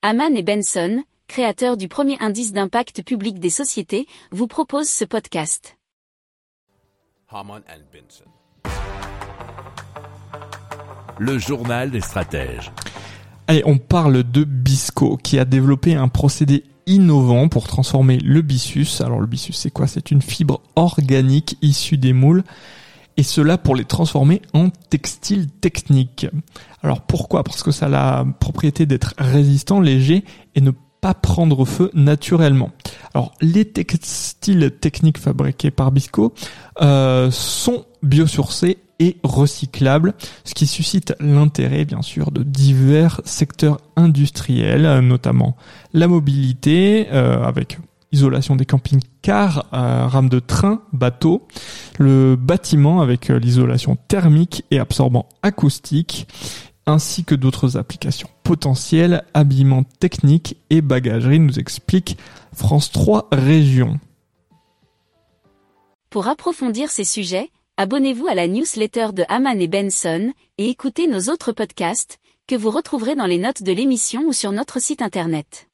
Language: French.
Haman et Benson, créateurs du premier indice d'impact public des sociétés, vous proposent ce podcast. Haman and Benson. Le journal des stratèges. Allez, on parle de Bisco qui a développé un procédé innovant pour transformer le byssus. Alors le byssus c'est quoi? C'est une fibre organique issue des moules et cela pour les transformer en textile technique. Alors pourquoi? Parce que ça a la propriété d'être résistant, léger et ne pas prendre feu naturellement. Alors les textiles techniques fabriqués par Bisco euh, sont biosourcés et recyclables, ce qui suscite l'intérêt bien sûr de divers secteurs industriels, notamment la mobilité euh, avec isolation des camping-cars, euh, rames de train, bateaux, le bâtiment avec euh, l'isolation thermique et absorbant acoustique, ainsi que d'autres applications potentielles, habillement technique et bagagerie, nous explique France 3 Région. Pour approfondir ces sujets, abonnez-vous à la newsletter de Haman et Benson et écoutez nos autres podcasts que vous retrouverez dans les notes de l'émission ou sur notre site internet.